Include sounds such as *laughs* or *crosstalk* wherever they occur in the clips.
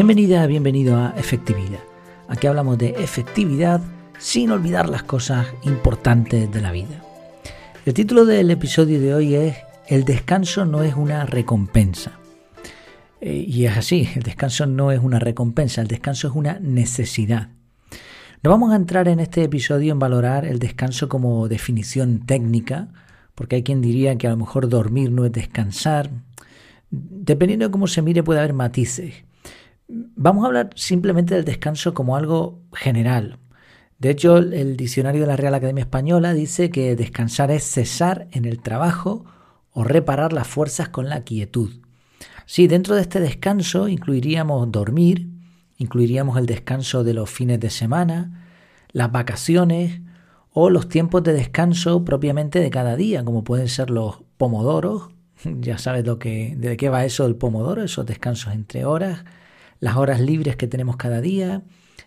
Bienvenida, bienvenido a Efectividad. Aquí hablamos de efectividad sin olvidar las cosas importantes de la vida. El título del episodio de hoy es El descanso no es una recompensa. Eh, y es así, el descanso no es una recompensa, el descanso es una necesidad. No vamos a entrar en este episodio en valorar el descanso como definición técnica, porque hay quien diría que a lo mejor dormir no es descansar. Dependiendo de cómo se mire puede haber matices. Vamos a hablar simplemente del descanso como algo general. De hecho, el diccionario de la Real Academia Española dice que descansar es cesar en el trabajo o reparar las fuerzas con la quietud. Sí, dentro de este descanso incluiríamos dormir, incluiríamos el descanso de los fines de semana, las vacaciones o los tiempos de descanso propiamente de cada día, como pueden ser los pomodoros. *laughs* Ya sabes lo que, de qué va eso del pomodoro, esos descansos entre horas, las horas libres que tenemos cada día,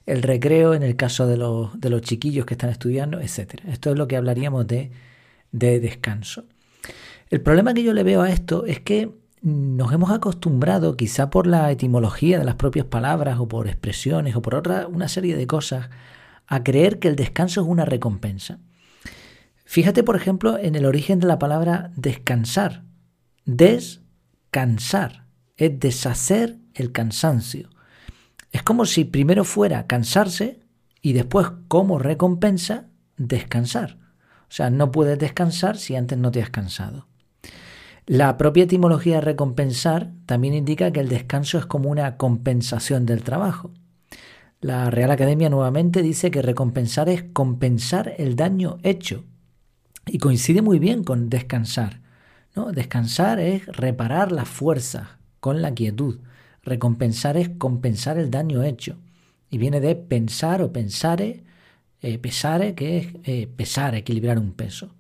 el recreo en el caso de los, de los chiquillos que están estudiando, etc. Esto es lo que hablaríamos de, de descanso. El problema que yo le veo a esto es que nos hemos acostumbrado, quizá por la etimología de las propias palabras o por expresiones o por otra una serie de cosas, a creer que el descanso es una recompensa. Fíjate, por ejemplo, en el origen de la palabra descansar. Descansar es deshacer el cansancio. Es como si primero fuera cansarse y después como recompensa descansar. O sea, no puedes descansar si antes no te has cansado. La propia etimología recompensar también indica que el descanso es como una compensación del trabajo. La Real Academia nuevamente dice que recompensar es compensar el daño hecho. Y coincide muy bien con descansar. ¿no? Descansar es reparar las fuerzas con la quietud. Recompensar es compensar el daño hecho. Y viene de pensar o pensare, eh, pesare, que es eh, pesar, equilibrar un peso.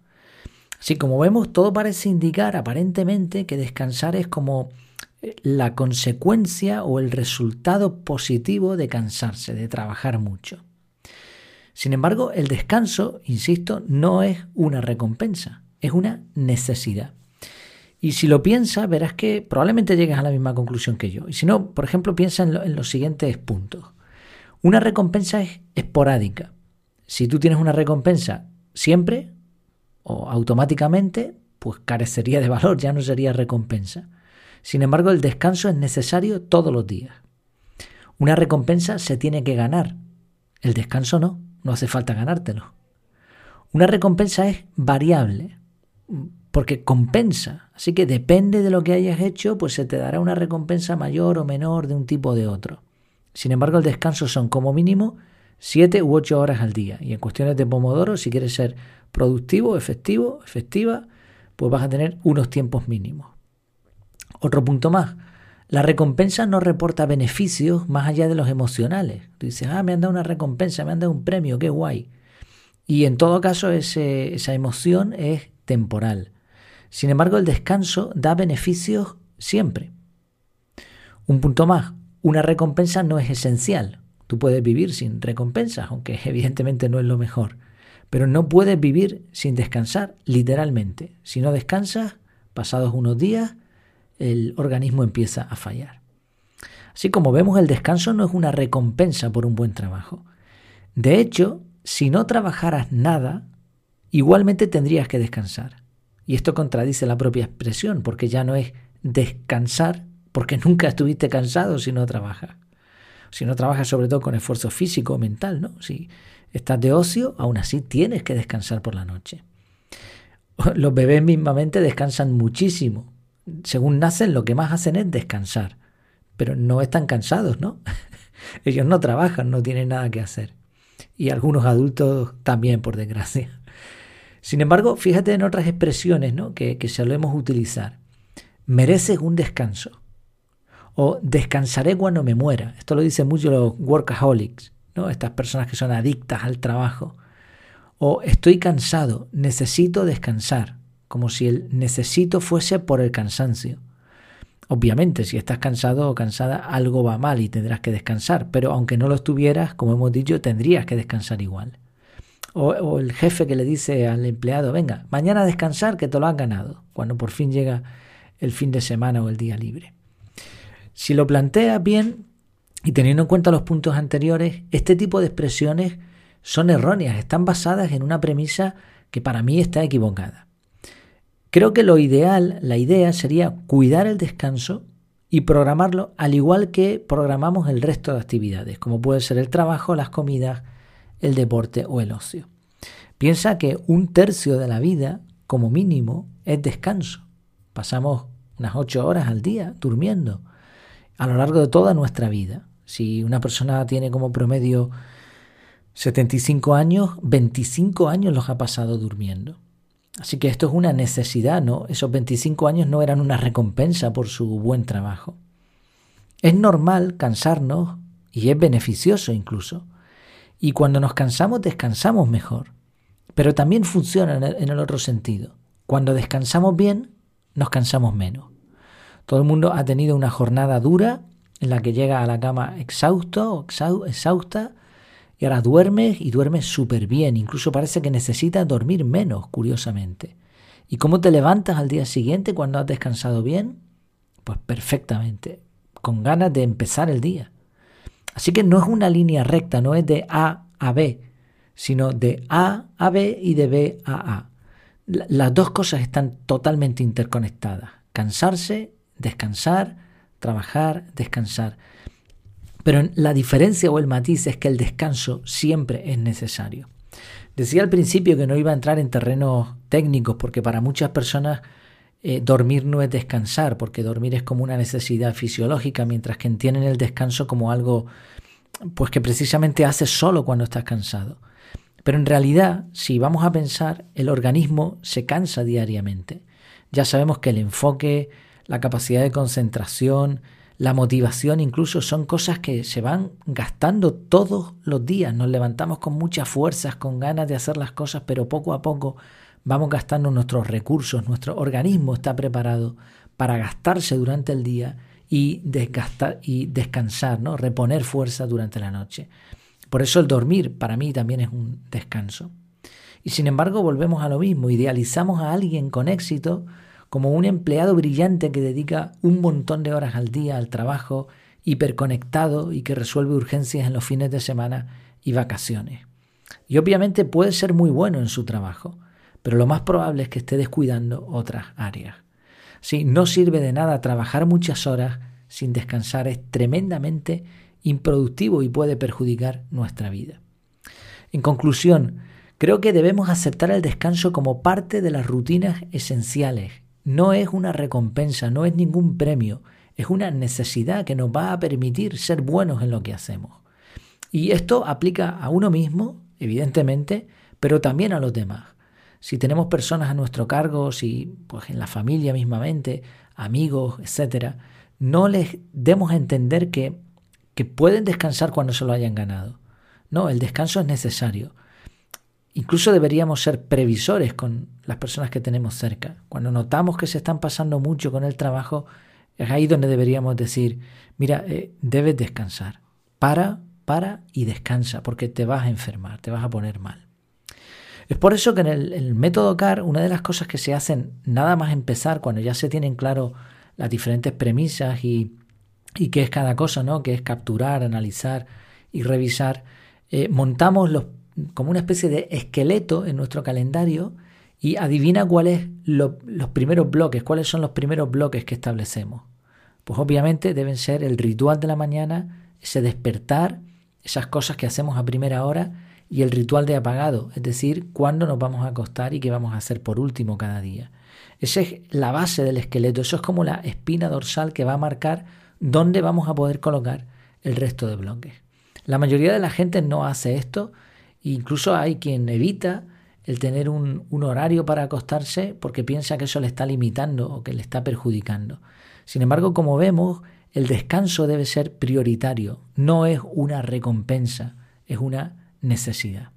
Así como vemos, todo parece indicar aparentemente que descansar es como eh, la consecuencia o el resultado positivo de cansarse, de trabajar mucho. Sin embargo, el descanso, insisto, no es una recompensa, es una necesidad. Y si lo piensas, verás que probablemente llegues a la misma conclusión que yo. Y si no, por ejemplo, piensa en, los siguientes puntos. Una recompensa es esporádica. Si tú tienes una recompensa siempre o automáticamente, pues carecería de valor, ya no sería recompensa. Sin embargo, el descanso es necesario todos los días. Una recompensa se tiene que ganar. El descanso no, no hace falta ganártelo. Una recompensa es variable porque compensa. Así que depende de lo que hayas hecho, pues se te dará una recompensa mayor o menor de un tipo o de otro. Sin embargo, el descanso son como mínimo 7 u 8 horas al día. Y en cuestiones de Pomodoro, si quieres ser productivo, efectivo, efectiva, pues vas a tener unos tiempos mínimos. Otro punto más. La recompensa no reporta beneficios más allá de los emocionales. Tú dices, ah, me han dado una recompensa, me han dado un premio, qué guay. Y en todo caso esa emoción es temporal. Sin embargo, el descanso da beneficios siempre. Un punto más, una recompensa no es esencial. Tú puedes vivir sin recompensas, aunque *laughs* evidentemente no es lo mejor. Pero no puedes vivir sin descansar, literalmente. Si no descansas, pasados unos días, el organismo empieza a fallar. Así como vemos, el descanso no es una recompensa por un buen trabajo. De hecho, si no trabajaras nada, igualmente tendrías que descansar. Y esto contradice la propia expresión, porque ya no es descansar, porque nunca estuviste cansado si no trabajas. Si no trabajas sobre todo con esfuerzo físico o mental, ¿no? Si estás de ocio, aún así tienes que descansar por la noche. *laughs* Los bebés mismamente descansan muchísimo. Según nacen, lo que más hacen es descansar. Pero no están cansados, ¿no? *laughs* Ellos no trabajan, no tienen nada que hacer. Y algunos adultos también, por desgracia. Sin embargo, fíjate en otras expresiones ¿no? que, que solemos utilizar. Mereces un descanso. O descansaré cuando me muera. Esto lo dicen mucho los workaholics, ¿no? estas personas que son adictas al trabajo. O estoy cansado, necesito descansar, como si el necesito fuese por el cansancio. Obviamente, si estás cansado o cansada, algo va mal y tendrás que descansar, pero aunque no lo estuvieras, como hemos dicho, tendrías que descansar igual. O, el jefe que le dice al empleado, venga, mañana a descansar que te lo has ganado, cuando por fin llega el fin de semana o el día libre. Si lo planteas bien, Y teniendo en cuenta los puntos anteriores, este tipo de expresiones son erróneas, están basadas en una premisa que para mí está equivocada. Creo que lo ideal, la idea sería cuidar el descanso y programarlo al igual que programamos el resto de actividades, como puede ser el trabajo, las comidas, el deporte o el ocio. Piensa que un tercio de la vida, como mínimo, es descanso. Pasamos unas ocho horas al día durmiendo a lo largo de toda nuestra vida. Si una persona tiene como promedio 75 años, 25 años los ha pasado durmiendo. Así que esto es una necesidad, ¿no? Esos 25 años no eran una recompensa por su buen trabajo. Es normal cansarnos y es beneficioso incluso. Y cuando nos cansamos descansamos mejor. Pero también funciona en el, otro sentido. Cuando descansamos bien, nos cansamos menos. Todo el mundo ha tenido una jornada dura en la que llega a la cama exhausto, exhausta, y ahora duermes y duermes súper bien. Incluso parece que necesitas dormir menos, curiosamente. ¿Y cómo te levantas al día siguiente cuando has descansado bien? Pues perfectamente, con ganas de empezar el día. Así que no es una línea recta, no es de A a B, sino de A a B y de B a A. Las dos cosas están totalmente interconectadas. Cansarse, descansar, trabajar, descansar. Pero la diferencia o el matiz es que el descanso siempre es necesario. Decía al principio que no iba a entrar en terrenos técnicos porque para muchas personas eh, dormir no es descansar, porque dormir es como una necesidad fisiológica, mientras que entienden el descanso como algo pues que precisamente haces solo cuando estás cansado. Pero en realidad, si vamos a pensar, el organismo se cansa diariamente. Ya sabemos que el enfoque, la capacidad de concentración, la motivación incluso son cosas que se van gastando todos los días. Nos levantamos con muchas fuerzas, con ganas de hacer las cosas, pero poco a poco vamos gastando nuestros recursos. Nuestro organismo está preparado para gastarse durante el día y, desgastar, y descansar, ¿no? reponer fuerza durante la noche. Por eso el dormir para mí también es un descanso. Y sin embargo volvemos a lo mismo, idealizamos a alguien con éxito como un empleado brillante que dedica un montón de horas al día al trabajo, hiperconectado y que resuelve urgencias en los fines de semana y vacaciones. Y obviamente puede ser muy bueno en su trabajo, pero lo más probable es que esté descuidando otras áreas. Si no sirve de nada trabajar muchas horas sin descansar, es tremendamente improductivo y puede perjudicar nuestra vida. En conclusión, creo que debemos aceptar el descanso como parte de las rutinas esenciales no es una recompensa, no es ningún premio, es una necesidad que nos va a permitir ser buenos en lo que hacemos. Y esto aplica a uno mismo, evidentemente, pero también a los demás. Si tenemos personas a nuestro cargo, si pues en la familia mismamente, amigos, etcétera, no les demos a entender que, que pueden descansar cuando se lo hayan ganado. No, el descanso es necesario. Incluso deberíamos ser previsores con las personas que tenemos cerca. Cuando notamos que se están pasando mucho con el trabajo, es ahí donde deberíamos decir, mira, eh, debes descansar. Para, para y descansa, porque te vas a enfermar, te vas a poner mal. Es por eso que en el, método CAR, una de las cosas que se hacen nada más empezar, cuando ya se tienen claro las diferentes premisas y, y qué es cada cosa, ¿no? Que es capturar, analizar y revisar, eh, montamos los como una especie de esqueleto en nuestro calendario y adivina cuáles los primeros bloques, cuáles son los primeros bloques que establecemos. Pues obviamente deben ser el ritual de la mañana, ese despertar, esas cosas que hacemos a primera hora y el ritual de apagado, es decir, cuándo nos vamos a acostar y qué vamos a hacer por último cada día. Esa es la base del esqueleto, eso es como la espina dorsal que va a marcar dónde vamos a poder colocar el resto de bloques. La mayoría de la gente no hace esto Incluso hay quien evita el tener un, horario para acostarse porque piensa que eso le está limitando o que le está perjudicando. Sin embargo, como vemos, el descanso debe ser prioritario, no es una recompensa, es una necesidad.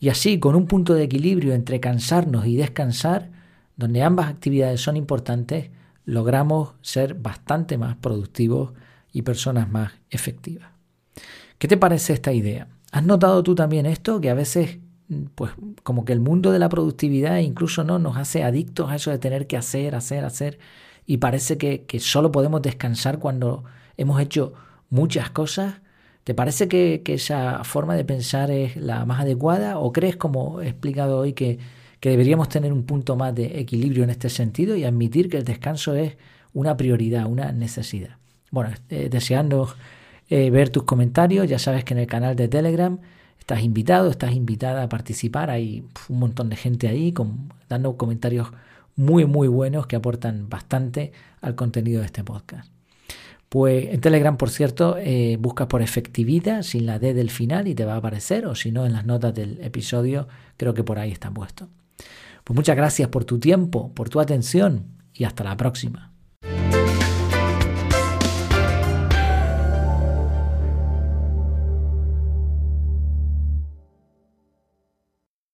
Y así, con un punto de equilibrio entre cansarnos y descansar, donde ambas actividades son importantes, logramos ser bastante más productivos y personas más efectivas. ¿Qué te parece esta idea? ¿Has notado tú también esto? Que a veces, pues como que el mundo de la productividad incluso no nos hace adictos a eso de tener que hacer, hacer, hacer. Y parece que, que solo podemos descansar cuando hemos hecho muchas cosas. ¿Te parece que, esa forma de pensar es la más adecuada o crees, como he explicado hoy, que, que deberíamos tener un punto más de equilibrio en este sentido y admitir que el descanso es una prioridad, una necesidad? Bueno, eh, deseando eh, ver tus comentarios, ya sabes que en el canal de Telegram estás invitado, estás invitada a participar, hay un montón de gente ahí dando comentarios muy muy buenos que aportan bastante al contenido de este podcast. Pues en Telegram, por cierto, eh, buscas por efectividad sin la D del final y te va a aparecer, o si no, en las notas del episodio, creo que por ahí está puesto. Pues muchas gracias por tu tiempo, por tu atención y hasta la próxima.